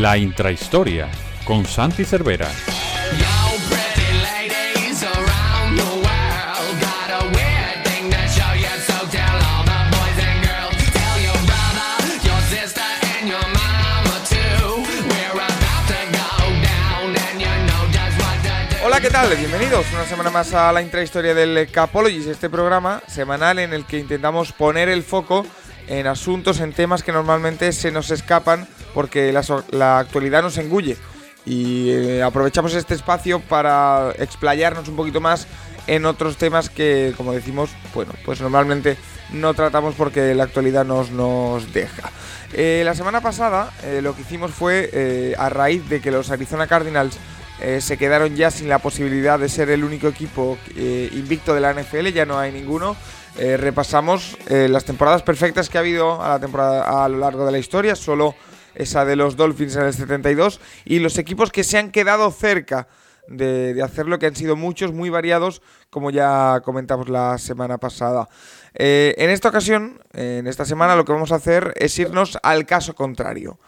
La intrahistoria con Santi Cervera. Hola, ¿qué tal? Bienvenidos una semana más a la intrahistoria del Capologist, este programa semanal en el que intentamos poner el foco en asuntos, en temas que normalmente se nos escapan porque la, actualidad nos engulle. Y eh, aprovechamos este espacio para explayarnos un poquito más en otros temas que, como decimos, bueno, pues normalmente no tratamos porque la actualidad nos, nos deja. Eh, la semana pasada eh, lo que hicimos fue, a raíz de que los Arizona Cardinals se quedaron ya sin la posibilidad de ser el único equipo invicto de la NFL, ya no hay ninguno, repasamos las temporadas perfectas que ha habido a, la temporada, a lo largo de la historia, solo esa de los Dolphins en el 72, y los equipos que se han quedado cerca de, hacerlo, que han sido muchos, muy variados, como ya comentamos la semana pasada. Eh, en esta ocasión, en esta semana, lo que vamos a hacer es irnos al caso contrario.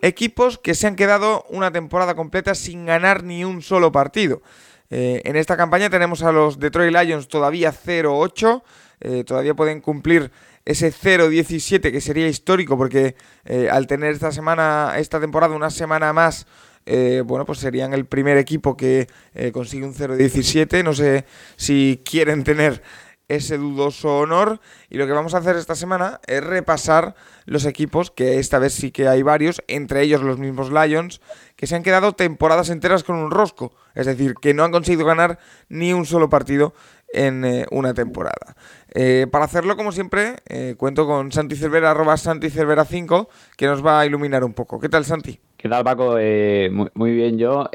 Equipos que se han quedado una temporada completa sin ganar ni un solo partido. en esta campaña tenemos a los Detroit Lions todavía 0-8, eh, todavía pueden cumplir ese 0-17 que sería histórico porque eh, al tener esta semana, esta temporada una semana más, eh, bueno, pues serían el primer equipo que consigue un 0-17. No sé si quieren tener ese dudoso honor. Y lo que vamos a hacer esta semana es repasar los equipos, que esta vez sí que hay varios, entre ellos los mismos Lions, que se han quedado temporadas enteras con un rosco. Es decir, que no han conseguido ganar ni un solo partido en eh, una temporada. Eh, para hacerlo, como siempre, eh, cuento con Santi Cervera, arroba Santi Cervera 5, que nos va a iluminar un poco. ¿Qué tal, Santi? ¿Qué tal, Paco? Muy, bien yo.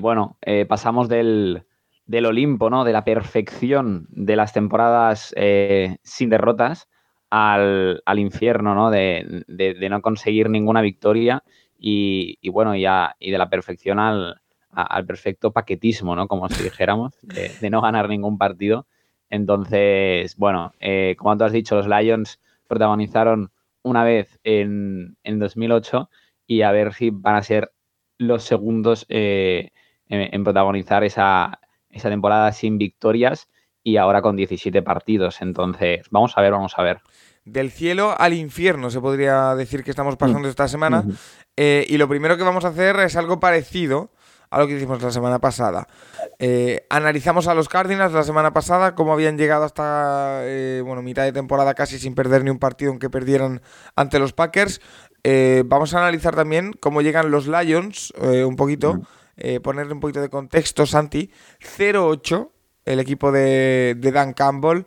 bueno, pasamos del, Olimpo, ¿no? De la perfección de las temporadas sin derrotas al, infierno, ¿no? De, no conseguir ninguna victoria y, bueno, y de la perfección al, al perfecto paquetismo, ¿no? Como si dijéramos, de, no ganar ningún partido. Entonces, bueno, eh, como tú has dicho, los Lions protagonizaron una vez en, en 2008 y a ver si van a ser los segundos eh, en, protagonizar esa, esa temporada sin victorias y ahora con 17 partidos. Entonces, vamos a ver, vamos a ver. Del cielo al infierno, se podría decir que estamos pasando mm. esta semana. Eh, y lo primero que vamos a hacer es algo parecido a lo que hicimos la semana pasada. Eh, analizamos a los Cardinals la semana pasada, cómo habían llegado hasta eh, bueno, mitad de temporada casi sin perder ni un partido, aunque perdieran ante los Packers. Eh, vamos a analizar también cómo llegan los Lions, un poquito, ponerle un poquito de contexto, Santi. 0-8, el equipo de, de Dan Campbell.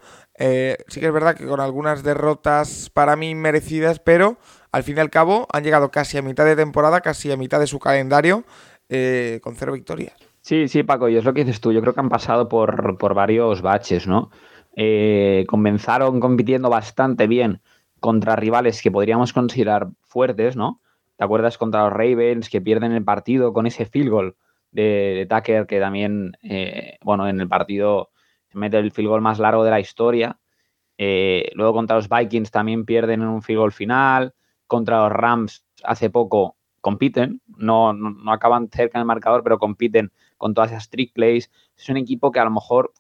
sí que es verdad que con algunas derrotas para mí merecidas, pero al fin y al cabo han llegado casi a mitad de temporada, casi a mitad de su calendario. Eh, con cero victorias. Sí, sí, Paco, y es lo que dices tú. Yo creo que han pasado por, varios baches, ¿no? Eh, comenzaron compitiendo bastante bien contra rivales que podríamos considerar fuertes, ¿no? ¿Te acuerdas contra los Ravens que pierden el partido con ese field goal de, Tucker que también, eh, bueno, en el partido se mete el field goal más largo de la historia? luego contra los Vikings también pierden en un field goal final. Contra los Rams hace poco compiten, no, no, acaban cerca del marcador, pero compiten con todas esas trick plays. Es un equipo que a lo mejor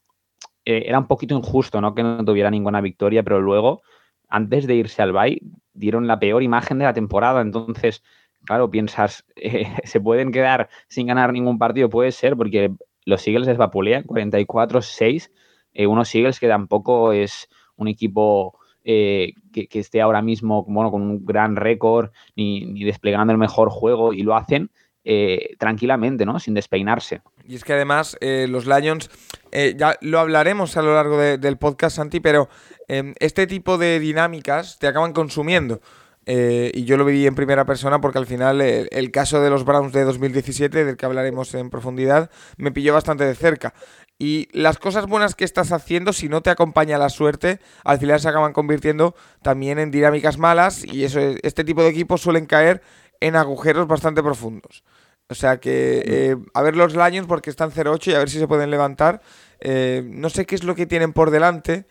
eh, era un poquito injusto, ¿no? Que no tuviera ninguna victoria, pero luego, antes de irse al Bay, dieron la peor imagen de la temporada. Entonces, claro, piensas, eh, ¿se pueden quedar sin ganar ningún partido? Puede ser, porque los Eagles es vapulean 44-6. Eh, unos Eagles que tampoco es un equipo eh, que, esté ahora mismo bueno, con un gran récord ni, desplegando el mejor juego y lo hacen eh, tranquilamente, ¿no? Sin despeinarse. Y es que además eh, los Lions, ya lo hablaremos a lo largo del podcast, Santi, pero este tipo de dinámicas te acaban consumiendo. Y yo lo viví en primera persona porque al final el, caso de los Browns de 2017, del que hablaremos en profundidad, me pilló bastante de cerca. Y las cosas buenas que estás haciendo, si no te acompaña la suerte, al final se acaban convirtiendo también en dinámicas malas y eso, este tipo de equipos suelen caer en agujeros bastante profundos. O sea que eh, a ver los Lions porque están 0-8 y a ver si se pueden levantar. Eh, no sé qué es lo que tienen por delante.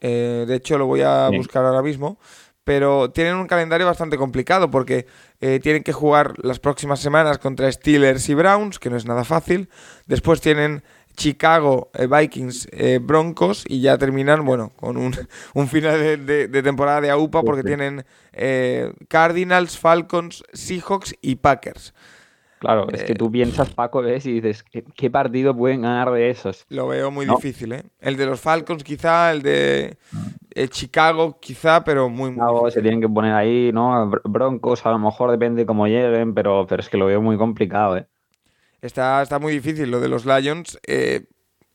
Eh, de hecho, lo voy a buscar ahora mismo. Pero tienen un calendario bastante complicado porque eh, tienen que jugar las próximas semanas contra Steelers y Browns, que no es nada fácil. Después tienen Chicago, eh, Vikings, eh, Broncos y ya terminan, bueno, con un, final de, temporada de AUPA porque tienen Cardinals, Falcons, Seahawks y Packers. Claro, es que tú piensas, Paco, ves y dices, ¿qué, partido pueden ganar de esos? Lo veo muy difícil, ¿eh? El de los Falcons quizá, el de Chicago quizá, pero muy, muy Se tienen que poner ahí, ¿no? Broncos a lo mejor depende cómo lleguen, pero, pero es que lo veo muy complicado, ¿eh? Está, está muy difícil lo de los Lions. Eh,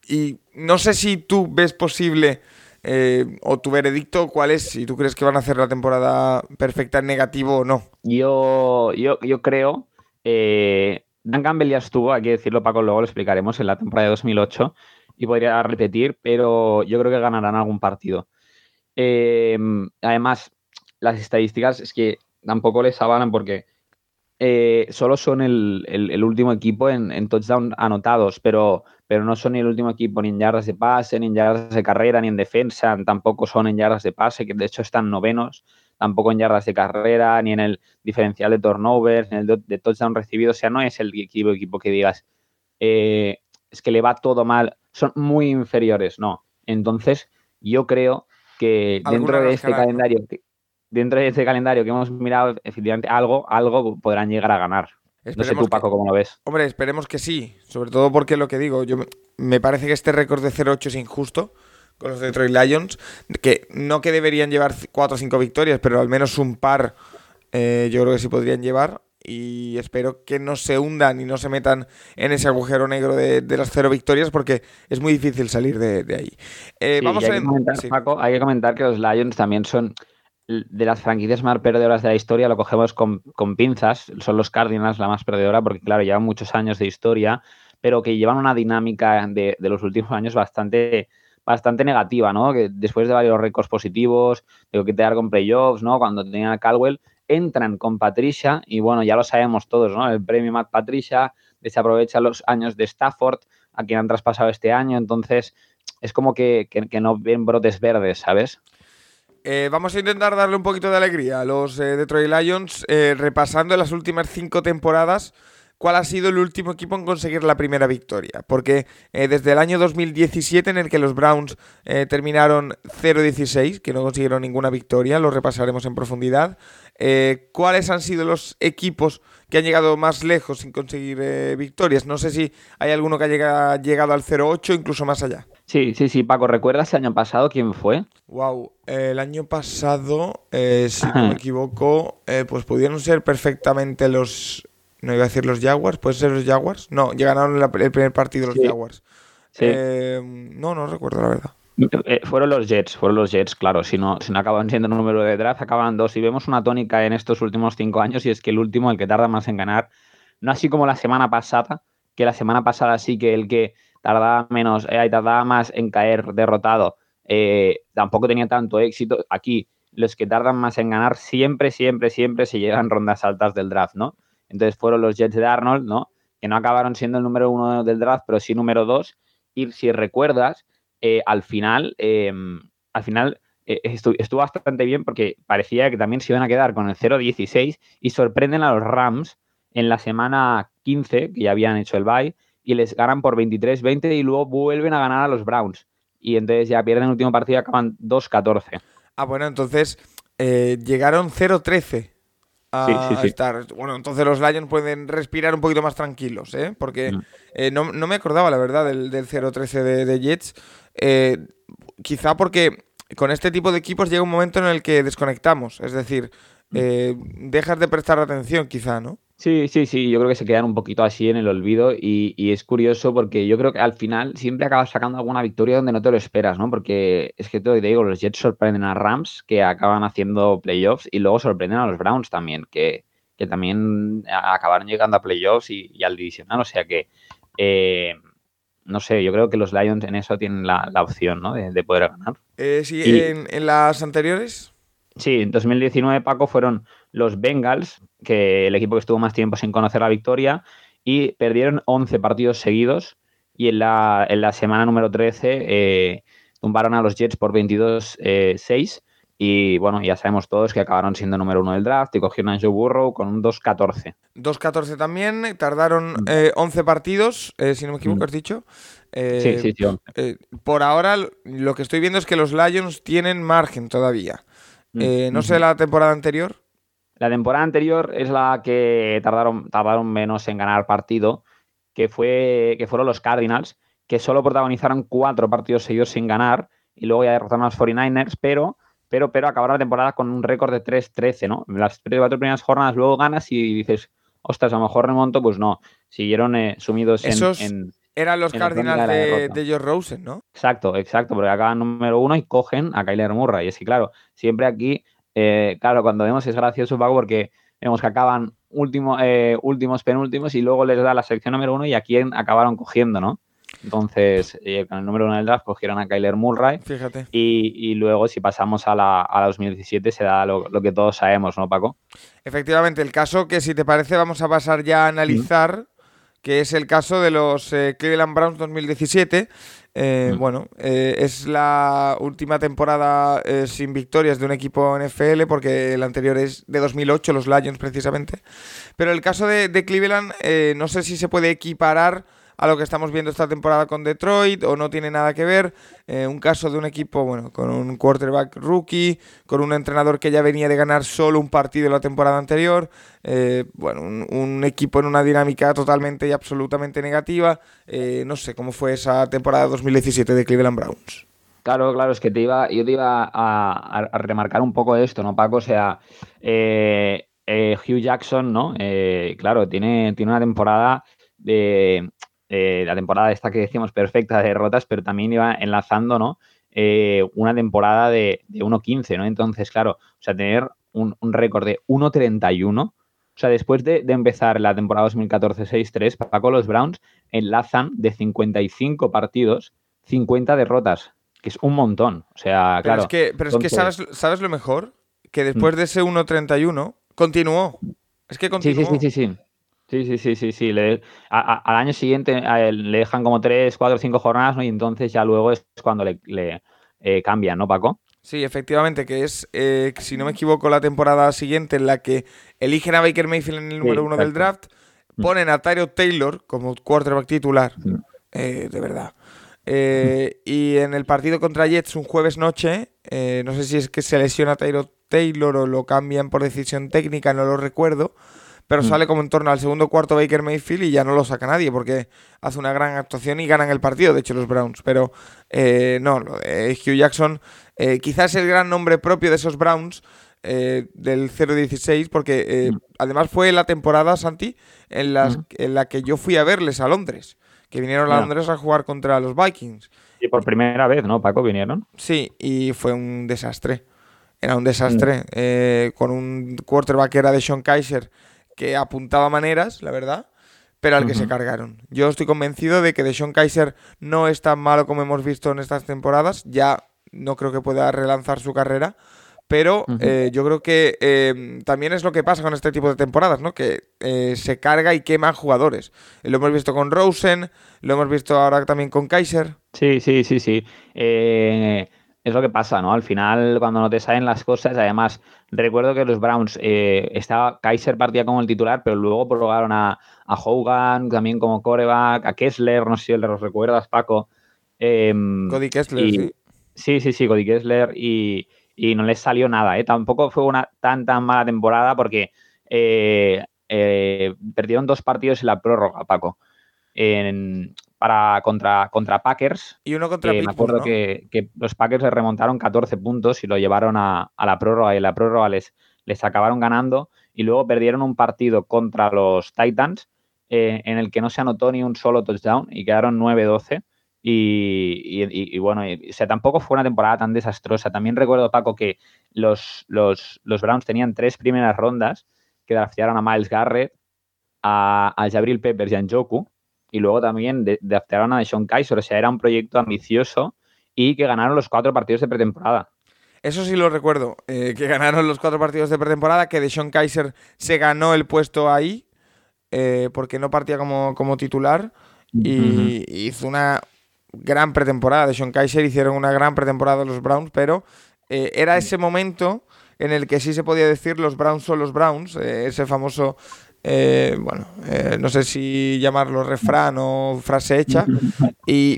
y no sé si tú ves posible eh, o tu veredicto cuál es, si tú crees que van a hacer la temporada perfecta en negativo o no. Yo, yo, yo creo. Eh, Dan Campbell ya estuvo, hay que decirlo, Paco, luego lo explicaremos en la temporada de 2008 y podría repetir, pero yo creo que ganarán algún partido. además, las estadísticas es que tampoco les avalan porque eh, solo son el, último equipo en, touchdown anotados, pero, pero no son el último equipo ni en yardas de pase, ni en yardas de carrera, ni en defensa, tampoco son en yardas de pase, que de hecho están novenos, tampoco en yardas de carrera, ni en el diferencial de turnover, ni en el de, touchdown recibido, o sea, no es el equipo, equipo que digas, eh, es que le va todo mal, son muy inferiores, no. Entonces, yo creo que dentro de este calendario, dentro de ese calendario que hemos mirado, efectivamente algo, algo podrán llegar a ganar. no sé tú, Paco, cómo lo ves. Hombre, esperemos que sí. Sobre todo porque lo que digo, yo me parece que este récord de 0-8 es injusto con los Detroit Lions. Que no que deberían llevar 4 o 5 victorias, pero al menos un par eh, yo creo que sí podrían llevar. Y espero que no se hundan y no se metan en ese agujero negro de, las cero victorias porque es muy difícil salir de, ahí. Eh, vamos hay, a... que comentar, Paco, hay que comentar que los Lions también son de las franquicias más perdedoras de la historia lo cogemos con, pinzas, son los Cardinals la más perdedora porque claro, llevan muchos años de historia, pero que llevan una dinámica de, los últimos años bastante, bastante negativa, ¿no? Que después de varios récords positivos, de quedar con playoffs, ¿no? Cuando tenían a Caldwell, entran con Patricia y bueno, ya lo sabemos todos, ¿no? El premio Matt Patricia, desaprovecha los años de Stafford, a quien han traspasado este año, entonces es como que, que no ven brotes verdes, ¿sabes? Eh, vamos a intentar darle un poquito de alegría a los eh, Detroit Lions, eh, repasando las últimas cinco temporadas cuál ha sido el último equipo en conseguir la primera victoria. Porque desde el año 2017, en el que los Browns terminaron 0-16, que no consiguieron ninguna victoria, lo repasaremos en profundidad. ¿Cuáles han sido los equipos que han llegado más lejos sin conseguir victorias? No sé si hay alguno que haya llegado al 0-8, incluso más allá. Sí, sí, sí, Paco, ¿recuerdas el año pasado quién fue? Wow, el año pasado, eh, si no me equivoco, eh, pues pudieron ser perfectamente los, no iba a decir los Jaguars, ¿pueden ser los Jaguars? No, llegaron el primer partido los Jaguars. Eh, no, no recuerdo la verdad. fueron los Jets, fueron los Jets, claro. Si no, si no acaban siendo número de draft, acaban dos. Y vemos una tónica en estos últimos cinco años, y es que el último, el que tarda más en ganar, no así como la semana pasada, que la semana pasada sí que el que tardaba menos, eh, tardaba más en caer derrotado, eh, tampoco tenía tanto éxito. Aquí, los que tardan más en ganar siempre, siempre, siempre se llegan rondas altas del draft, ¿no? Entonces fueron los Jets de Arnold, ¿no? Que no acabaron siendo el número uno del draft, pero sí número dos. Y si recuerdas, eh, al final, em, al final estuvo, estuvo, bastante bien porque parecía que también se iban a quedar con el 0-16 y sorprenden a los Rams en la semana 15, que ya habían hecho el bye, y les ganan por 23-20 y luego vuelven a ganar a los Browns. Y entonces ya pierden el último partido y acaban 2-14. Ah, bueno, entonces eh, llegaron 0-13 a estar. Bueno, entonces los Lions pueden respirar un poquito más tranquilos, ¿eh? Porque mm. eh, no, me acordaba, la verdad, del, del 0-13 de, Jets. Eh, quizá porque con este tipo de equipos llega un momento en el que desconectamos. Es decir, mm. dejas de prestar atención, quizá, ¿no? Sí, sí, sí, yo creo que se quedan un poquito así en el olvido y, es curioso porque yo creo que al final siempre acabas sacando alguna victoria donde no te lo esperas, ¿no? Porque es que te digo, los Jets sorprenden a Rams que acaban haciendo playoffs y luego sorprenden a los Browns también, que, también acabaron llegando a playoffs y, al divisional, o sea que, eh, no sé, yo creo que los Lions en eso tienen la, opción, ¿no? De, poder ganar. Eh, sí, en, en las anteriores. Sí, en 2019, Paco, fueron los Bengals, que el equipo que estuvo más tiempo sin conocer la victoria, y perdieron 11 partidos seguidos. Y en la, en la semana número 13 eh, tumbaron a los Jets por 22-6, Y bueno, ya sabemos todos que acabaron siendo número uno del draft y cogieron a Joe Burrow con un 2-14. 2-14 también, tardaron 11 mm. partidos, si no me equivoco, has dicho. sí, sí, sí. por ahora lo que estoy viendo es que los Lions tienen margen todavía. Mm, no sé la temporada anterior. La temporada anterior es la que tardaron, tardaron menos en ganar partido, que, fue, que fueron los Cardinals, que solo protagonizaron cuatro partidos seguidos sin ganar y luego ya derrotaron a los 49ers, pero, pero, pero acabaron la temporada con un récord de 3-13, ¿no? Las cuatro primeras jornadas luego ganas y dices, ostras, a lo mejor remonto, pues no. Siguieron eh, sumidos en, Eran los Cardinals de, de, George Rosen, ¿no? Exacto, exacto, porque acaban número uno y cogen a Kyler Murray. Y es que, claro, siempre aquí eh, claro, cuando vemos es gracioso, Paco, porque vemos que acaban último, eh, últimos, penúltimos y luego les da la sección número uno y a quién acabaron cogiendo, ¿no? Entonces, eh, con el número uno del draft cogieron a Kyler Murray. Fíjate. Y, luego, si pasamos a la, a 2017, se da lo, que todos sabemos, ¿no, Paco? Efectivamente, el caso que, si te parece, vamos a pasar ya a analizar, que es el caso de los Cleveland Browns 2017. Eh, mm. Bueno, eh, es la última temporada eh, sin victorias de un equipo NFL, porque el anterior es de 2008, los Lions precisamente. Pero el caso de, de Cleveland, no sé si se puede equiparar a lo que estamos viendo esta temporada con Detroit o no tiene nada que ver. Eh, un caso de un equipo, bueno, con un quarterback rookie, con un entrenador que ya venía de ganar solo un partido la temporada anterior. Eh, bueno, un, equipo en una dinámica totalmente y absolutamente negativa. Eh, no sé cómo fue esa temporada 2017 de Cleveland Browns. Claro, claro, es que te iba, yo te iba a, remarcar un poco esto, ¿no, Paco? O sea, Hugh Jackson, ¿no? claro, tiene, tiene una temporada de, eh, la temporada esta que decíamos perfecta de derrotas, pero también iba enlazando, ¿no? Eh, una temporada de, de 1.15, ¿no? Entonces, claro, o sea, tener un, récord de 1.31, o sea, después de, empezar la temporada 2014-6-3, Paco, los Browns enlazan de 55 partidos, 50 derrotas, que es un montón. O sea, pero claro. Es que, pero es que ¿sabes, ¿sabes lo mejor? Que después mm. de ese 1.31, continuó. Es que continuó. Sí, sí, sí, sí. sí. Sí, sí, sí, sí, sí. Le, al año siguiente le dejan como tres, cuatro, cinco jornadas, ¿no? Y entonces ya luego es cuando le, le eh, cambian, ¿no, Paco? Sí, efectivamente, que es, eh, si no me equivoco, la temporada siguiente en la que eligen a Baker Mayfield en el número uno del draft, mm. ponen a Tyro Taylor como quarterback titular, mm. eh, de verdad. y en el partido contra Jets un jueves noche, no sé si es que se lesiona Tyro Taylor o lo cambian por decisión técnica, no lo recuerdo pero mm. sale como en torno al segundo cuarto Baker Mayfield y ya no lo saca nadie porque hace una gran actuación y ganan el partido, de hecho, los Browns. Pero eh, no, lo de Hugh Jackson, eh, quizás el gran nombre propio de esos Browns. Eh, del 0-16, porque mm. además fue la temporada, Santi, en, las, mm. en la que yo fui a verles a Londres, que vinieron a Londres a jugar contra los Vikings. Y por primera vez, ¿no, Paco? Vinieron. Sí, y fue un desastre. Era un desastre. con un quarterback que era de Sean Kaiser, que apuntaba maneras, la verdad, pero al que se cargaron. Yo estoy convencido de que Deshaun Kaiser no es tan malo como hemos visto en estas temporadas. Ya no creo que pueda relanzar su carrera. Pero eh, yo creo que em, también es lo que pasa con este tipo de temporadas, ¿no? Que eh, se carga y quema jugadores. Lo hemos visto con Rosen, lo hemos visto ahora también con Kaiser. Sí, sí, sí, sí. Eh, es lo que pasa, ¿no? Al final, cuando no te salen las cosas, además, recuerdo que los Browns, eh, estaba Kaiser partía como el titular, pero luego probaron a, Hogan también como coreback, a Kessler, no sé si los recuerdas, Paco. Em, Cody Kessler, sí. Sí, sí, sí, Cody Kessler, y, no les salió nada, ¿eh? Tampoco fue una tan, tan mala temporada porque eh, eh, perdieron dos partidos en la prórroga, Paco. En, para contra, contra Packers. Y uno contra Me acuerdo que, los Packers le remontaron 14 puntos y lo llevaron a, la prórroga y en la prórroga les, les acabaron ganando y luego perdieron un partido contra los Titans eh, en el que no se anotó ni un solo touchdown y quedaron 9-12. Y, bueno, o tampoco fue una temporada tan desastrosa. También recuerdo, Paco, que los, los, Browns tenían tres primeras rondas que draftearon a Miles Garrett, a, a Jabril Peppers y a Njoku y luego también de, de a Sean Kaiser. O sea, era un proyecto ambicioso y que ganaron los cuatro partidos de pretemporada. Eso sí lo recuerdo, eh, que ganaron los cuatro partidos de pretemporada, que de Sean Kaiser se ganó el puesto ahí, eh, porque no partía como, como titular, y hizo una gran pretemporada. De Sean Kaiser hicieron una gran pretemporada los Browns, pero eh, era ese momento en el que sí se podía decir los Browns son los Browns, ese famoso, eh, bueno, no sé si llamarlo refrán o frase hecha. Y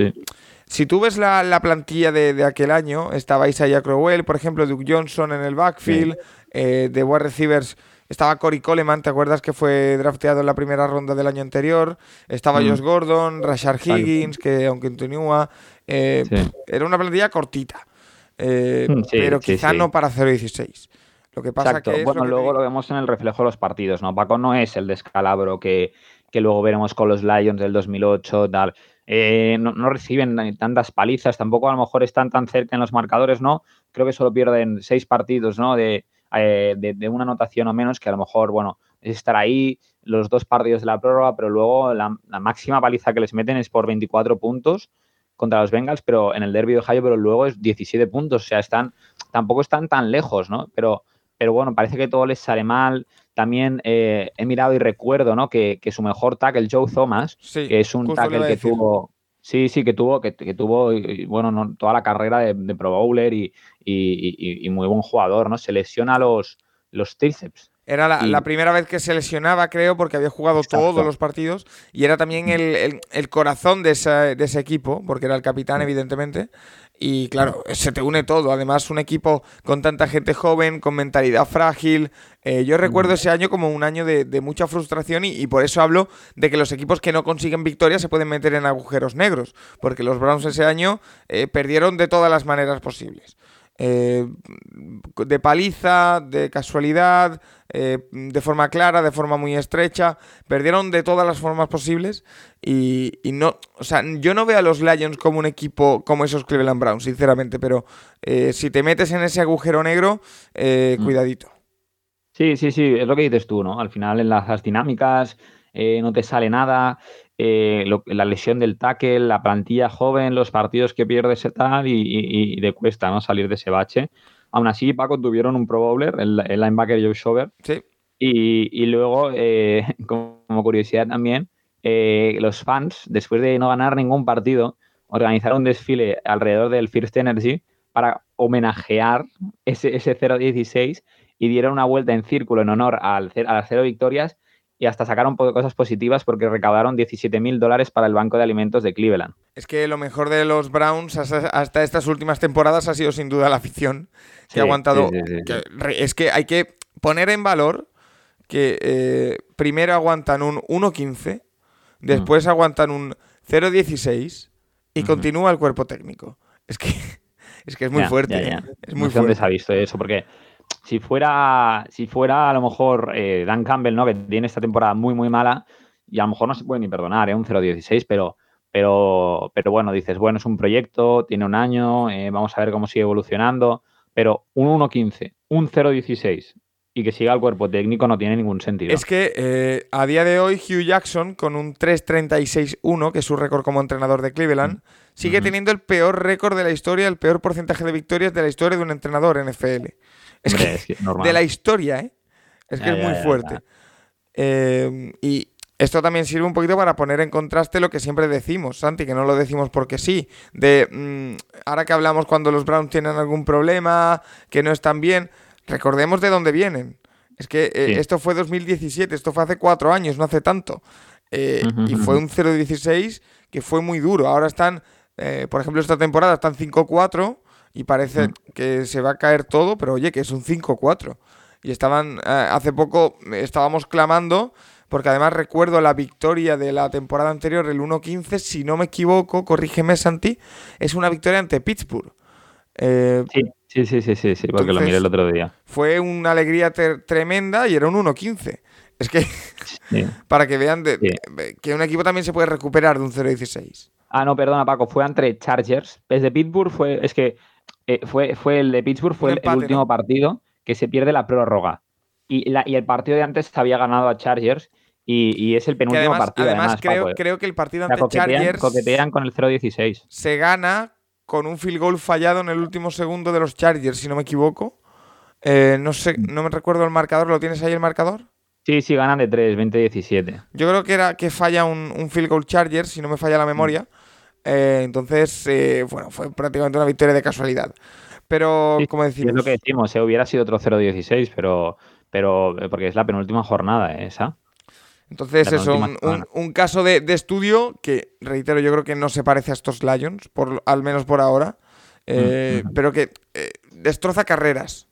si tú ves la, plantilla de, aquel año, estaba Isaiah Crowell, por ejemplo, Duke Johnson en el backfield, de wide receivers estaba Cory Coleman, ¿te acuerdas que fue drafteado en la primera ronda del año anterior? Estaba mm. Josh Gordon, Rashard Higgins, que aunque continúa, eh, era una plantilla cortita. Eh, mm, pero quizá no para 0-16. Lo que pasa que bueno, luego lo vemos en el reflejo de los partidos, ¿no? Paco no es el descalabro que, que luego veremos con los Lions del 2008, tal. Eh, no, no, reciben tantas palizas, tampoco a lo mejor están tan cerca en los marcadores, ¿no? Creo que solo pierden seis partidos, ¿no? De, eh, de, una anotación o menos, que a lo mejor, bueno, es estar ahí los dos partidos de la prórroga, pero luego la, máxima paliza que les meten es por 24 puntos contra los Bengals, pero en el derby de Ohio, pero luego es 17 puntos, o sea, están, tampoco están tan lejos, ¿no? Pero, pero bueno, parece que todo les sale mal. También eh, he mirado y recuerdo, ¿no? Que, su mejor tackle, Joe Thomas, que es un tackle que tuvo, Sí, sí, que tuvo, que, tuvo bueno, toda la carrera de, Pro Bowler y, muy buen jugador, ¿no? Se lesiona los, los tríceps. Era la, primera vez que se lesionaba, creo, porque había jugado todos los partidos y era también el, el, corazón de, de, ese equipo, porque era el capitán, evidentemente. Y claro, se te une todo. Además, un equipo con tanta gente joven, con mentalidad frágil. Eh, yo recuerdo ese año como un año de, mucha frustración y, por eso hablo de que los equipos que no consiguen victoria se pueden meter en agujeros negros. Porque los Browns ese año eh, perdieron de todas las maneras posibles. Eh, de paliza, de casualidad, eh, de forma clara, de forma muy estrecha. Perdieron de todas las formas posibles y, no, o sea, yo no veo a los Lions como un equipo como esos Cleveland Browns, sinceramente, pero eh, si te metes en ese agujero negro, mm. cuidadito. Sí, sí, sí, es lo que dices tú, ¿no? Al final en las dinámicas no te sale nada. Eh, la lesión del tackle, la plantilla joven, los partidos que pierdes y tal, y, y, cuesta ¿no? salir de ese bache. Aún así, Paco tuvieron un Pro Bowler, el, linebacker Joe Shover. Sí. Y, luego, eh, como curiosidad también, eh, los fans, después de no ganar ningún partido, organizaron un desfile alrededor del First Energy para homenajear ese, ese 0-16 y dieron una vuelta en círculo en honor al, a las cero victorias y hasta sacaron cosas positivas porque recaudaron 17 mil dólares para el Banco de Alimentos de Cleveland. Es que lo mejor de los Browns hasta, estas últimas temporadas ha sido sin duda la afición que ha aguantado. es que hay que poner en valor que eh, primero aguantan un 1.15, después mm. aguantan un 0.16 y continúa el cuerpo técnico. Es que es, que es muy fuerte. ¿eh? Es muy fuerte. se ha visto eso? Porque si fuera, si fuera a lo mejor eh, Dan Campbell, ¿no? Que tiene esta temporada muy, muy mala, y a lo mejor no se puede ni perdonar, ¿eh? Un 0-16, pero, pero, pero bueno, dices, bueno, es un proyecto, tiene un año, eh, vamos a ver cómo sigue evolucionando, pero un 1-15, un 0-16 y que siga el cuerpo técnico no tiene ningún sentido. Es que eh, a día de hoy Hugh Jackson, con un 3-36-1, que es su récord como entrenador de Cleveland, sigue teniendo el peor récord de la historia, el peor porcentaje de victorias de la historia de un entrenador NFL. Es que, de la historia, ¿eh? Es que es muy fuerte. Eh, y esto también sirve un poquito para poner en contraste lo que siempre decimos, Santi, que no lo decimos porque sí. De mm, ahora que hablamos cuando los Browns tienen algún problema, que no están bien, recordemos de dónde vienen. Es que eh, esto fue 2017, esto fue hace cuatro años, no hace tanto. Eh, y fue un 0-16 que fue muy duro. Ahora están, por ejemplo, esta temporada están 5-4 y parece mm. que se va a caer todo, pero oye, que es un 5-4. Y estaban, eh, hace poco estábamos clamando, porque además recuerdo la victoria de la temporada anterior, el 1-15, si no me equivoco, corrígeme Santi, es una victoria ante Pittsburgh. Eh, sí, sí, sí, sí, sí, porque lo miré el otro día. Fue una alegría tremenda y era un 1-15. Es que, para que vean que un equipo también se puede recuperar de un 0-16. Ah, no, perdona, Paco, fue entre Chargers. Desde Pittsburgh fue, es que eh, fue, fue el de Pittsburgh, fue el, último partido que se pierde la prórroga. Y, la, y el partido de antes había ganado a Chargers y, es el penúltimo partido. Además, creo, creo, que el partido ante Chargers. Coquetean con el 0-16. Se gana con un field goal fallado en el último segundo de los Chargers, si no me equivoco. Eh, no sé, no me recuerdo el marcador. ¿Lo tienes ahí el marcador? Sí, sí, ganan de 3, 20-17. Yo creo que era que falla un, un, field goal Chargers, si no me falla la memoria. Eh, entonces, bueno, fue prácticamente una victoria de casualidad. Pero, como decimos. Es lo que decimos, eh, hubiera sido otro 0-16, pero, pero eh, porque es la penúltima jornada eh, esa. Entonces, eso, un, caso de, estudio que, reitero, yo creo que no se parece a estos Lions, por, al menos por ahora, mm, pero que destroza carreras.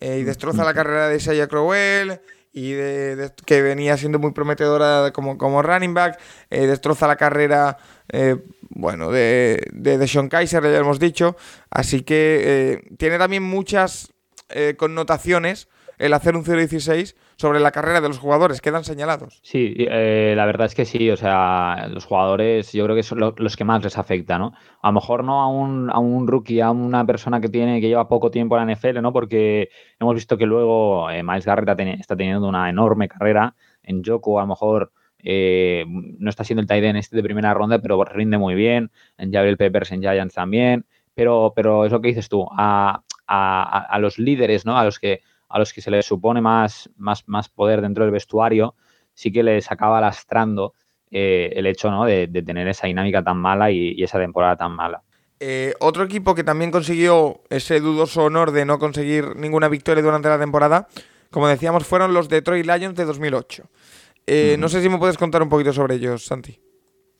y destroza la carrera de Isaiah Crowell y de, que venía siendo muy prometedora como, como running back. destroza la carrera eh, bueno, de, de, Sean Kaiser, ya hemos dicho. Así que eh, tiene también muchas eh, connotaciones el hacer un 0-16 sobre la carrera de los jugadores, quedan señalados. Sí, la verdad es que sí, o sea, los jugadores yo creo que son los que más les afecta, ¿no? A lo mejor no a un, a un rookie, a una persona que tiene que lleva poco tiempo en la NFL, ¿no? Porque hemos visto que luego Miles Garrett está teniendo una enorme carrera en Joko, a lo mejor eh, no está siendo el tight end este de primera ronda, pero rinde muy bien. En Javier Peppers, en Giants también. Pero, pero es lo que dices tú, a, los líderes, ¿no? A los que a los que se les supone más, más, más poder dentro del vestuario, sí que les acaba lastrando eh, el hecho ¿no? de, tener esa dinámica tan mala y, esa temporada tan mala. Eh, otro equipo que también consiguió ese dudoso honor de no conseguir ninguna victoria durante la temporada, como decíamos, fueron los Detroit Lions de 2008. Eh, no sé si me puedes contar un poquito sobre ellos, Santi.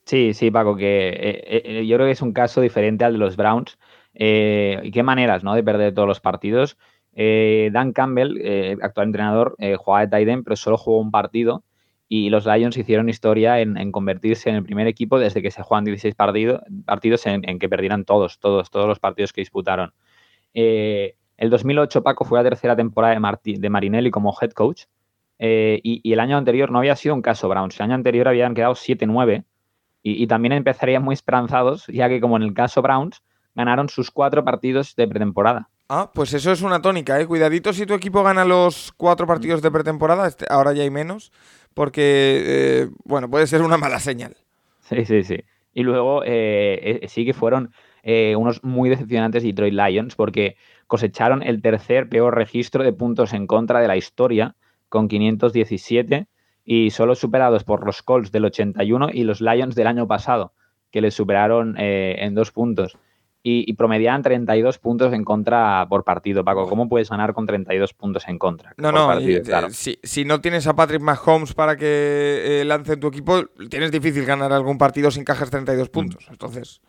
Sí, sí, Paco, que yo creo que es un caso diferente al de los Browns. ¿Y qué maneras ¿no? de perder todos los partidos? Dan Campbell, actual entrenador, jugaba de tight pero solo jugó un partido y los Lions hicieron historia en, convertirse en el primer equipo desde que se juegan 16 partidos en, que perdieran todos, todos, todos los partidos que disputaron. el 2008, Paco, fue la tercera temporada de, de Marinelli como head coach eh, y, el año anterior no había sido un caso Browns. El año anterior habían quedado 7-9 y, también empezarían muy esperanzados, ya que como en el caso Browns, ganaron sus cuatro partidos de pretemporada. Ah, pues eso es una tónica, ¿eh? Cuidadito si tu equipo gana los cuatro partidos de pretemporada, este, ahora ya hay menos, porque, eh, bueno, puede ser una mala señal. Sí, sí, sí. Y luego eh, sí que fueron unos muy decepcionantes Detroit Lions, porque cosecharon el tercer peor registro de puntos en contra de la historia con 517 y solo superados por los Colts del 81 y los Lions del año pasado, que les superaron eh, en dos puntos. Y, promediaban 32 puntos en contra por partido, Paco. ¿Cómo puedes ganar con 32 puntos en contra? No, no, eh, si, no tienes a Patrick Mahomes para que eh, lance en tu equipo, tienes difícil ganar algún partido sin cajas 32 puntos. Entonces,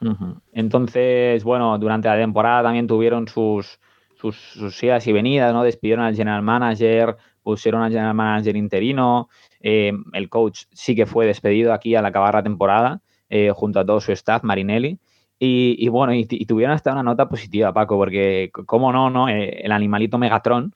Entonces bueno, durante la temporada también tuvieron sus, sus, sus idas y venidas, ¿no? Despidieron al general manager, pusieron al general manager interino, eh, el coach sí que fue despedido aquí al acabar la temporada, eh, junto a todo su staff, Marinelli. Y, bueno, y, tuvieron hasta una nota positiva, Paco, porque, cómo no, no eh, el animalito Megatron,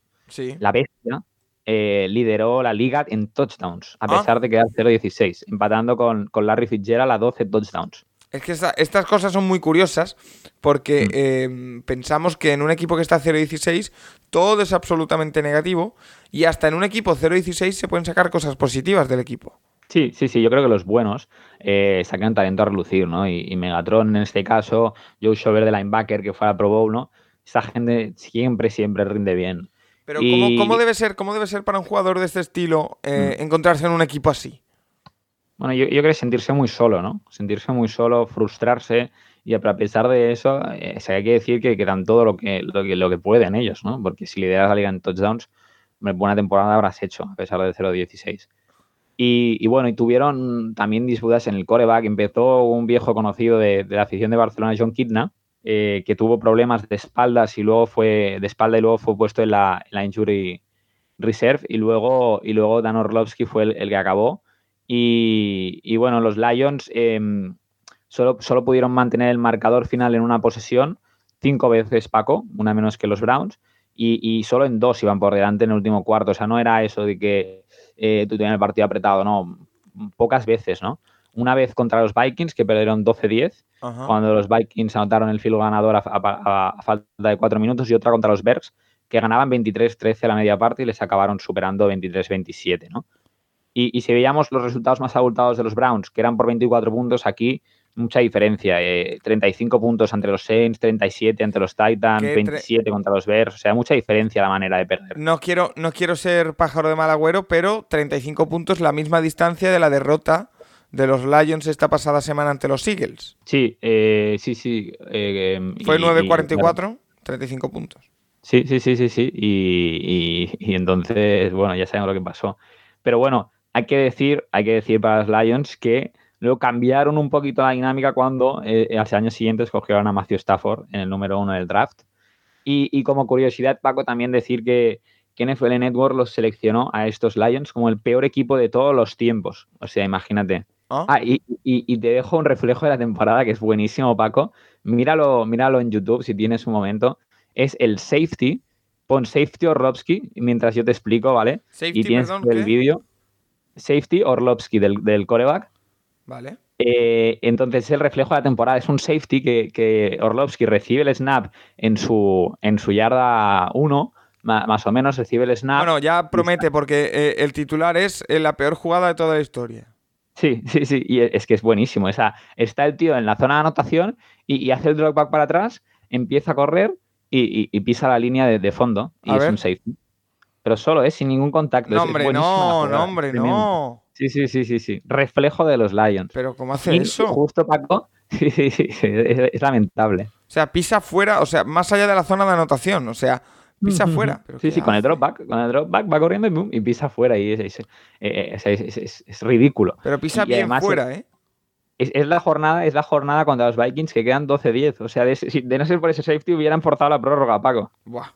la bestia, lideró la liga en touchdowns, a ah. pesar de quedar 0-16, empatando con, con Larry Fitzgerald a 12 touchdowns. Es que estas cosas son muy curiosas porque mm. em, pensamos que en un equipo que está 0-16 todo es absolutamente negativo y hasta en un equipo 0-16 se pueden sacar cosas positivas del equipo. Sí, sí, sí, yo creo que los buenos eh, sacan talento a relucir, ¿no? Y, Megatron en este caso, Joe Shover de linebacker que fue a Pro Bowl, ¿no? Esa gente siempre, siempre rinde bien. Pero ¿cómo, debe ser, ¿cómo debe ser para un jugador de este estilo eh, mm. encontrarse en un equipo así? Bueno, yo, yo creo sentirse muy solo, ¿no? Sentirse muy solo, frustrarse. Y a pesar de eso, eh, hay que decir que, dan todo lo que, lo que, lo que pueden ellos, ¿no? Porque si lideras la liga en touchdowns, buena temporada habrás hecho, a pesar de 0-16. Y, y, bueno, y tuvieron también disputas en el coreback. Empezó un viejo conocido de, la afición de Barcelona, John Kidna, eh, que tuvo problemas de espaldas y luego fue de espalda y luego fue puesto en la, injury reserve. Y luego, y luego Dan Orlovsky fue el que acabó. Y, bueno, los Lions em, solo, solo, pudieron mantener el marcador final en una posesión cinco veces Paco, una menos que los Browns, y, solo en dos iban por delante en el último cuarto. O sea, no era eso de que eh, tú tenías el partido apretado, no, pocas veces, ¿no? Una vez contra los Vikings, que perdieron 12-10, cuando los Vikings anotaron el filo ganador a, a, falta de cuatro minutos, y otra contra los Bergs, que ganaban 23-13 a la media parte y les acabaron superando 23-27, ¿no? Y, si veíamos los resultados más abultados de los Browns, que eran por 24 puntos, aquí mucha diferencia. 35 eh, puntos entre los Saints, 37 entre los Titans, 27 contra los Bears. O sea, mucha diferencia la manera de perder. No quiero, no quiero ser pájaro de mal agüero, pero 35 puntos, la misma distancia de la derrota de los Lions esta pasada semana ante los Eagles. Sí, eh, sí, sí. Eh, ¿Fue 9-44? 35 puntos. Sí, sí, sí, sí, sí. Y, y, entonces, bueno, ya sabemos lo que pasó. Pero bueno, hay que decir, hay que decir para los Lions que luego cambiaron un poquito la dinámica cuando eh, al año siguiente escogieron a Matthew Stafford en el número uno del draft. Y, y como curiosidad, Paco, también decir que, que NFL Network los seleccionó a estos Lions como el peor equipo de todos los tiempos. O sea, imagínate. ¿Ah? Ah, y, y- y te dejo un reflejo de la temporada que es buenísimo, Paco. Míralo, míralo en YouTube si tienes un momento. Es el safety. Pon safety Orlovsky mientras yo te explico, ¿vale? Safety, y tienes perdón, el vídeo. Safety Orlovsky del, del coreback. Vale. Eh, entonces es el reflejo de la temporada. Es un safety que, que Orlovsky recibe el snap en su, en su yarda 1, más o menos recibe el snap. Bueno, ya promete porque eh, el titular es eh, la peor jugada de toda la historia. Sí, sí, sí, y es que es buenísimo. O sea, está el tío en la zona de anotación y, y hace el drop back para atrás, empieza a correr y, y- y pisa la línea de, de fondo. Y A es ver. un safety. Pero solo, ¿eh? Sin ningún contacto. No, Es- es hombre, no, no, hombre, no. Sí, sí, sí, sí, sí. Reflejo de los Lions. Pero ¿cómo hace Y eso? O justo, Paco, sí, sí, sí, es, es lamentable. sea, pisa fuera, o sea, más allá de la zona de anotación. O sea, pisa fuera. ¿Pero Sí, sí, con el hace? drop back, con el drop back va corriendo y, boom, y pisa fuera y es, es- es- es- es- es ridículo. Pero pisa Y bien fuera, ¿eh? Es, es la jornada, es la jornada contra los Vikings que quedan 12-10. O sea, de, de no ser por ese safety hubieran forzado la prórroga, Paco. Buah.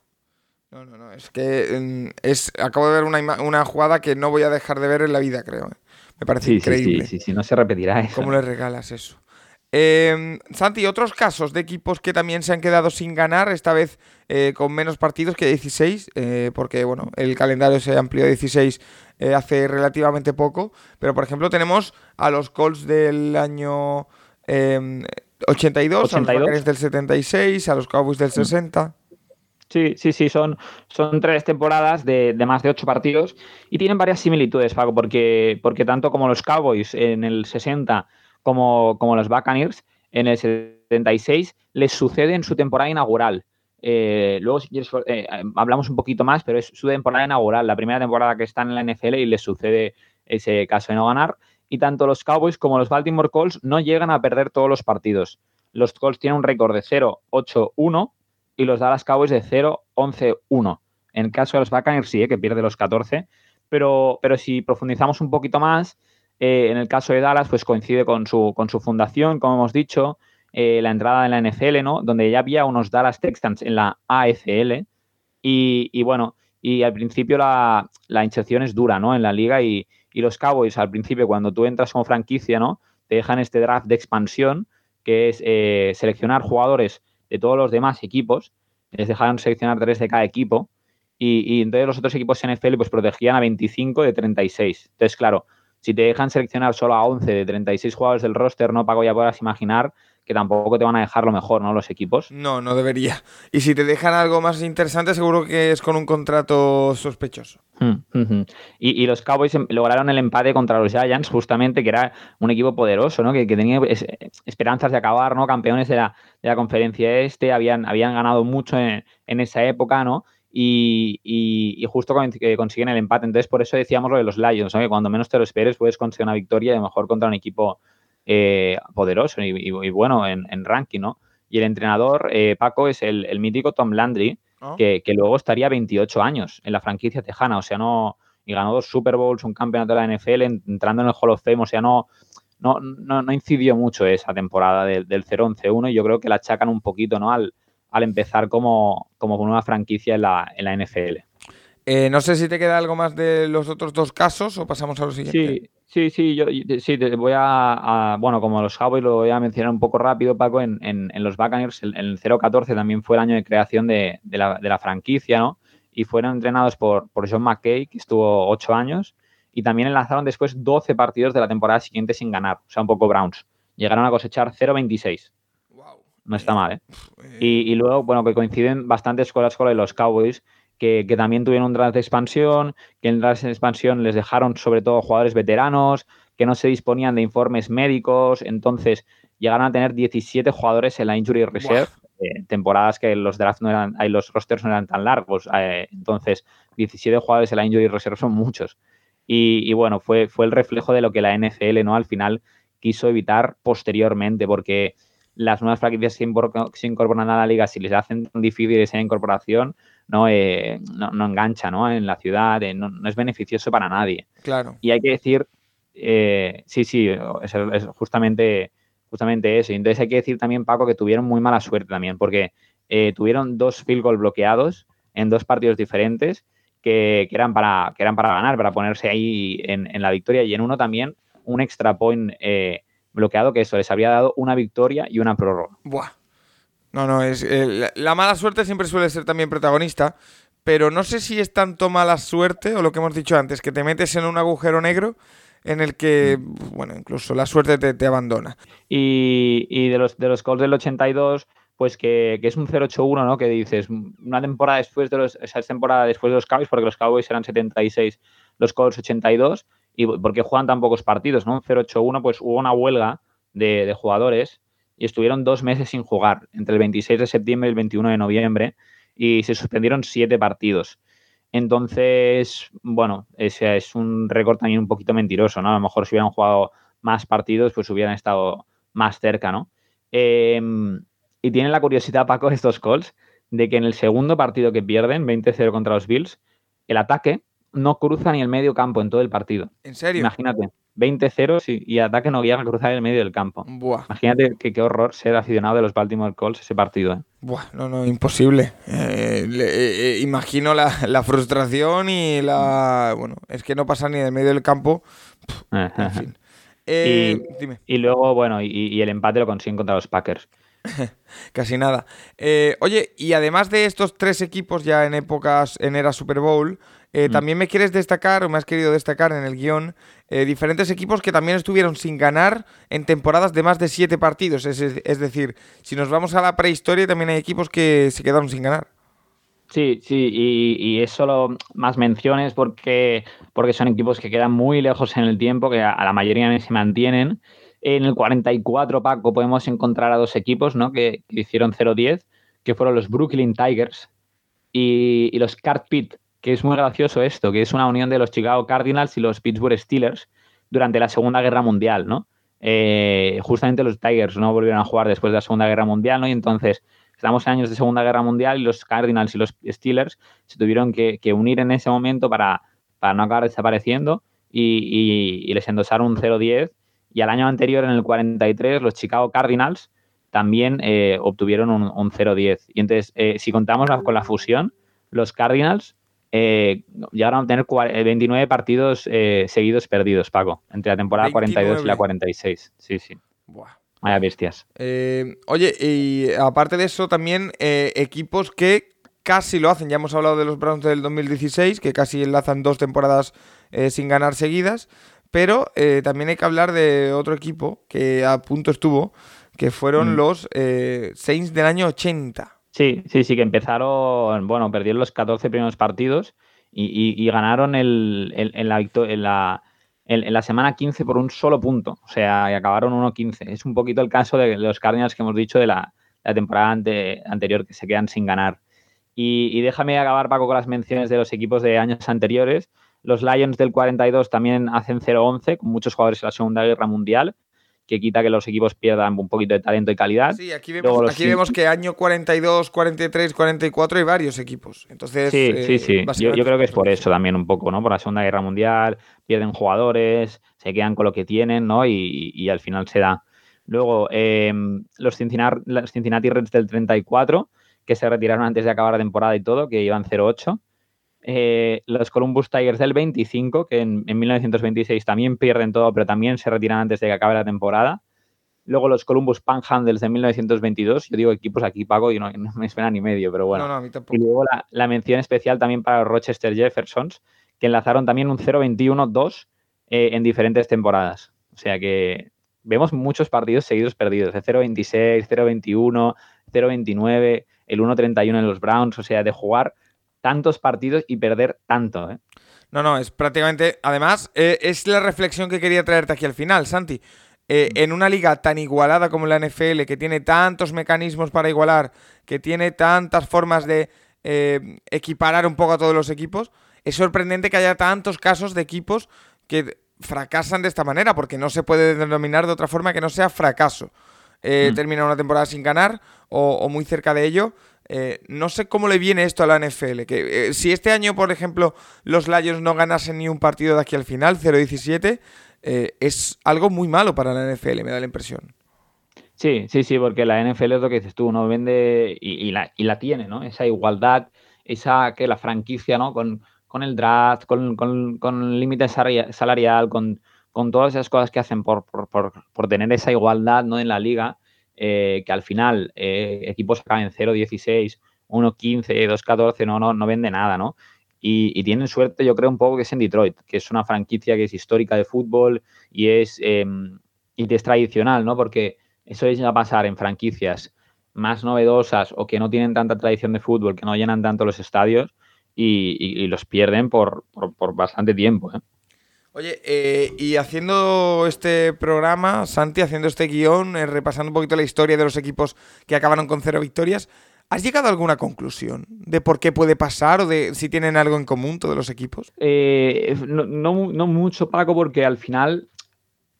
No, no, no. Es que mm, es, acabo de ver una, una jugada que no voy a dejar de ver en la vida, creo. ¿eh? Me parece Sí, increíble. sí, sí, sí, no se repetirá eso. ¿Cómo le regalas eso? Eh, Santi, otros casos de equipos que también se han quedado sin ganar, esta vez eh, con menos partidos que 16, eh, porque bueno, el calendario se amplió a 16 eh, hace relativamente poco, pero por ejemplo tenemos a los Colts del año eh, 82, a los 82. Buccaneers del 76, a los Cowboys del 60. Sí, sí, sí, son, son tres temporadas de, de más de ocho partidos y tienen varias similitudes, Paco, porque, porque tanto como los Cowboys en el 60 como, como los Buccaneers en el 76 les sucede en su temporada inaugural. Eh, luego, si quieres, eh, hablamos un poquito más, pero es su temporada inaugural, la primera temporada que están en la NFL y les sucede ese caso de no ganar. Y tanto los Cowboys como los Baltimore Colts no llegan a perder todos los partidos. Los Colts tienen un récord de 0-8-1 y los Dallas Cowboys de 0-11-1. En el caso de los Buccaneers sí, eh, que pierde los 14, pero, pero si profundizamos un poquito más, eh, en el caso de Dallas, pues coincide con su, con su fundación, como hemos dicho, eh, la entrada en la NFL, ¿no? Donde ya había unos Dallas Texans en la AFL y, bueno, y al principio la, la inserción es dura, ¿no? En la liga y, y los Cowboys al principio cuando tú entras como franquicia, ¿no? Te dejan este draft de expansión que es seleccionar jugadores de todos los demás equipos, les dejaron seleccionar tres de cada equipo y, y entonces los otros equipos NFL pues protegían a 25 de 36. Entonces, claro, si te dejan seleccionar solo a 11 de 36 jugadores del roster, no pago ya podrás imaginar que tampoco te van a dejar lo mejor, ¿no? Los equipos. No, no debería. Y si te dejan algo más interesante, seguro que es con un contrato sospechoso. Mm, Y, y los Cowboys em- lograron el empate contra los Giants, justamente, que era un equipo poderoso, ¿no? Que, que tenía es- esperanzas de acabar, ¿no? Campeones de la, de la conferencia este, habían, habían ganado mucho en, en esa época, ¿no? Y, y- y justo que consiguen el empate. Entonces, por eso decíamos lo de los Lions, ¿no? Que cuando menos te lo esperes puedes conseguir una victoria, y a lo mejor contra un equipo eh, poderoso y, y- y bueno en, en ranking, ¿no? Y el entrenador, eh, Paco, es el, el mítico Tom Landry, ¿no? que, que luego estaría 28 años en la franquicia tejana, o sea, no, y ganó dos Super Bowls, un campeonato de la NFL, en- entrando en el Hall of Fame, o sea, no, no, no, no incidió mucho esa temporada del, del 0-11-1 y yo creo que la achacan un poquito, ¿no? Al, al empezar como, como con una franquicia en la, en la NFL. Eh, no sé si te queda algo más de los otros dos casos o pasamos a lo siguiente. Sí, sí, sí, yo sí, te voy a, a- bueno, como los Cowboys lo voy a mencionar un poco rápido, Paco, en, en- en los Buccaneers, el, el 0-14 también fue el año de creación de, de la, de la franquicia, ¿no? Y fueron entrenados por, por John McKay, que estuvo ocho años, y también enlazaron después 12 partidos de la temporada siguiente sin ganar, o sea, un poco Browns. Llegaron a cosechar 0-26, Wow. no está mal, ¿eh? Eh, Y, y luego, bueno, que coinciden bastantes con lo de los Cowboys, que, que también tuvieron un draft de expansión, que en el draft de expansión les dejaron sobre todo jugadores veteranos, que no se disponían de informes médicos, entonces llegaron a tener 17 jugadores en la Injury Reserve, eh, temporadas que los drafts no eran, ahí los rosters no eran tan largos, eh, entonces 17 jugadores en la Injury Reserve son muchos. Y, y bueno, fue, fue el reflejo de lo que la NFL, ¿no? Al final quiso evitar posteriormente, porque las nuevas franquicias que se incorporan a la liga, si les hacen difícil esa incorporación, no, eh, no, engancha ¿no? en la ciudad, eh, no, es beneficioso para nadie. Claro. Y hay que decir, eh, sí, sí, es, es, justamente, justamente eso. Y entonces hay que decir también, Paco, que tuvieron muy mala suerte también, porque tuvieron dos field goal bloqueados en dos partidos diferentes que, eran, para, que eran para ganar, para ponerse ahí en, en, la victoria. Y en uno también un extra point bloqueado que eso les había dado una victoria y una prórroga. Buah. No, no, es eh, la, mala suerte siempre suele ser también protagonista, pero no sé si es tanto mala suerte o lo que hemos dicho antes, que te metes en un agujero negro en el que, bueno, incluso la suerte te, abandona. Y, de los de los calls del 82, pues que, es un 0-8-1, ¿no? Que dices, una temporada después de los, esa temporada después de los Cowboys, porque los Cowboys eran 76, los Colts 82, y porque juegan tan pocos partidos, ¿no? Un 0-8-1, pues hubo una huelga de, de jugadores y estuvieron dos meses sin jugar, entre el 26 de septiembre y el 21 de noviembre, y se suspendieron siete partidos. Entonces, bueno, ese es un récord también un poquito mentiroso, ¿no? A lo mejor si hubieran jugado más partidos, pues hubieran estado más cerca, ¿no? Em, y tienen la curiosidad, Paco, estos calls, de que en el segundo partido que pierden, 20-0 contra los Bills, el ataque no cruza ni el medio campo en todo el partido. ¿En serio? Imagínate. 20-0 y, ataque no llega a cruzar el medio del campo. Imagínate qué horror ser aficionado de los Baltimore Colts ese partido. ¿eh? Buah, no, no, imposible. Eh, eh, eh, imagino la, frustración y la... Bueno, es que no pasa ni del medio del campo. en fin. y, luego, bueno, y, el empate lo consiguen contra los Packers. Casi nada. oye, y además de estos tres equipos ya en épocas, en era Super Bowl, mm. también me quieres destacar, o me has querido destacar en el guion, eh, diferentes equipos que también estuvieron sin ganar en temporadas de más de siete partidos. Es, decir, si nos vamos a la prehistoria, también hay equipos que se quedaron sin ganar. Sí, sí, y, es solo más menciones porque, porque son equipos que quedan muy lejos en el tiempo, que a, la mayoría se mantienen. En el 44, Paco, podemos encontrar a dos equipos ¿no? que, hicieron 0-10, que fueron los Brooklyn Tigers y, y los Cart Pit, que es muy gracioso esto, que es una unión de los Chicago Cardinals y los Pittsburgh Steelers durante la Segunda Guerra Mundial, ¿no? Eh, justamente los Tigers no volvieron a jugar después de la Segunda Guerra Mundial, ¿no? Y entonces estamos en años de Segunda Guerra Mundial y los Cardinals y los Steelers se tuvieron que, unir en ese momento para, para no acabar desapareciendo y, les endosaron un 0-10. Y al año anterior, en el 43, los Chicago Cardinals también eh, obtuvieron un, 0-10. Y entonces, eh, si contamos con la fusión, los Cardinals eh, llegaron a tener 29 eh, partidos seguidos perdidos, Paco, entre la temporada 42 y la 46. Sí, sí. Buah. Vaya bestias. Oye, y aparte de eso, también equipos que casi lo hacen. Ya hemos hablado de los Browns del 2016, que casi enlazan dos temporadas sin ganar seguidas. Pero también hay que hablar de otro equipo que a punto estuvo, que fueron mm. los Saints del año 80. Sí, sí, sí, que empezaron, bueno, perdieron los 14 primeros partidos y, ganaron el, en, la, en, la, en, la semana 15 por un solo punto, o sea, y acabaron 1-15. Es un poquito el caso de los Cardinals que hemos dicho de la, temporada anterior que se quedan sin ganar. Y, y, déjame acabar, Paco, con las menciones de los equipos de años anteriores. Los Lions del 42 también hacen 0-11, con muchos jugadores en la Segunda Guerra Mundial que quita que los equipos pierdan un poquito de talento y calidad. Sí, aquí vemos, que año 42, 43, 44 hay varios equipos. Entonces, sí, sí, eh, sí. Yo, creo que es por eso también un poco, ¿no? Por la Segunda Guerra Mundial, pierden jugadores, se quedan con lo que tienen, ¿no? Y, al final se da. Luego, em, los, Cincinnati, los Cincinnati Reds del 34, que se retiraron antes de acabar la temporada y todo, que iban 0-8. Eh, los Columbus Tigers del 25, que en, 1926 también pierden todo, pero también se retiran antes de que acabe la temporada. Luego los Columbus Panhandles de 1922. Yo digo equipos aquí, Paco, y no, me suena ni medio, pero bueno. y luego la, mención especial también para los Rochester Jeffersons, que enlazaron también un 0-21-2 eh, en diferentes temporadas. O sea que vemos muchos partidos seguidos perdidos, de 0-26, 0-21, 0-29, el 1-31 en los Browns, o sea, de jugar tantos partidos y perder tanto. ¿eh? No, no, es prácticamente. Además, eh, es la reflexión que quería traerte aquí al final, Santi. Eh, en una liga tan igualada como la NFL, que tiene tantos mecanismos para igualar, que tiene tantas formas de equiparar un poco a todos los equipos, es sorprendente que haya tantos casos de equipos que fracasan de esta manera, porque no se puede denominar de otra forma que no sea fracaso. eh, Mm. termina una temporada sin ganar o, o muy cerca de ello. Eh, no sé cómo le viene esto a la NFL. Que, eh, si este año, por ejemplo, los Lions no ganasen ni un partido de aquí al final, 0-17, eh, es algo muy malo para la NFL, me da la impresión. Sí, sí, sí, porque la NFL es lo que dices tú, ¿no? Vende y, la, y la tiene, ¿no? Esa igualdad, esa que la franquicia, ¿no? Con, con el draft, con, con, con límite salaria- salarial, con, con todas esas cosas que hacen por, por, por, por tener esa igualdad, ¿no? En la liga, eh, que al final eh, equipos acaben 0-16, 1-15, 2-14, no, no, no vende nada, ¿no? Y, tienen suerte, yo creo, un poco que es en Detroit, que es una franquicia que es histórica de fútbol y es, eh, y es tradicional, ¿no? Porque eso es a pasar en franquicias más novedosas o que no tienen tanta tradición de fútbol, que no llenan tanto los estadios y los pierden por, por- por bastante tiempo. ¿eh? Oye, eh, y haciendo este programa, Santi, haciendo este guion, eh, repasando un poquito la historia de los equipos que acabaron con cero victorias, ¿has llegado a alguna conclusión de por qué puede pasar o de si tienen algo en común todos los equipos? Eh, no, no- no mucho, Paco, porque al final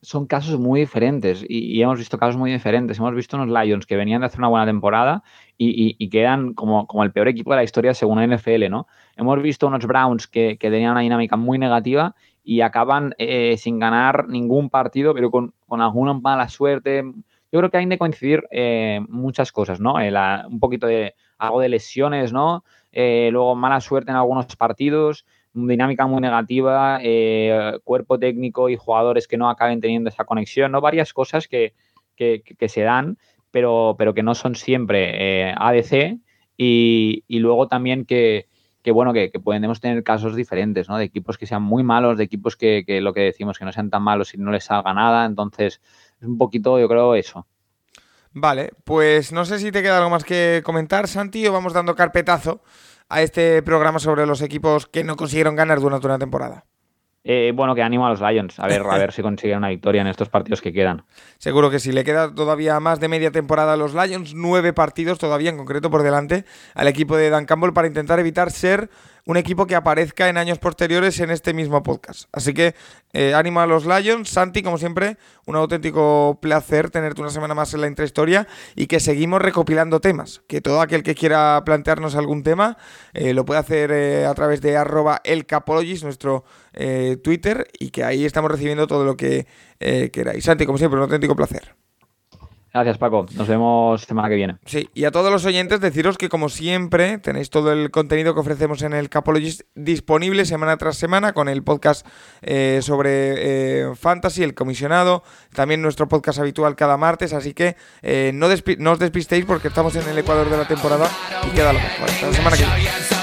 son casos muy diferentes y, hemos visto casos muy diferentes. Hemos visto unos Lions que venían de hacer una buena temporada y, quedan como, como el peor equipo de la historia según la NFL, ¿no? Hemos visto unos Browns que, que tenían una dinámica muy negativa y acaban eh, sin ganar ningún partido, pero con, con alguna mala suerte. Yo creo que hay de coincidir eh, muchas cosas, ¿no? Eh, un poquito de algo de lesiones, ¿no? Luego mala suerte en algunos partidos, dinámica muy negativa, cuerpo técnico y jugadores que no acaben teniendo esa conexión, ¿no? Varias cosas que, que- se dan, pero, pero que no son siempre ADC y, y luego también que, que, bueno, que, que podemos tener casos diferentes, ¿no? De equipos que sean muy malos, de equipos que, que lo que decimos, que no sean tan malos y no les salga nada, entonces es un poquito, yo creo, eso. Vale, pues no sé si te queda algo más que comentar, Santi, o vamos dando carpetazo a este programa sobre los equipos que no consiguieron ganar durante una temporada. Eh, bueno, que animo a los Lions, a ver, a ver si consiguen una victoria en estos partidos que quedan. Seguro que sí, le queda todavía más de media temporada a los Lions, nueve partidos todavía en concreto por delante al equipo de Dan Campbell para intentar evitar ser un equipo que aparezca en años posteriores en este mismo podcast. Así que eh, ánimo a los Lions. Santi, como siempre, un auténtico placer tenerte una semana más en la intrahistoria y que seguimos recopilando temas. Que todo aquel que quiera plantearnos algún tema eh, lo puede hacer eh, a través de arroba nuestro eh, Twitter, y que ahí estamos recibiendo todo lo que queráis. Santi, como siempre, un auténtico placer. Gracias, Paco. Nos vemos semana que viene. Sí, y a todos los oyentes deciros que como siempre tenéis todo el contenido que ofrecemos en el Capologist disponible semana tras semana con el podcast eh, sobre eh, fantasy, el comisionado, también nuestro podcast habitual cada martes, así que eh, no, no os despistéis porque estamos en el ecuador de la temporada y queda lo mejor. Hasta la semana que viene.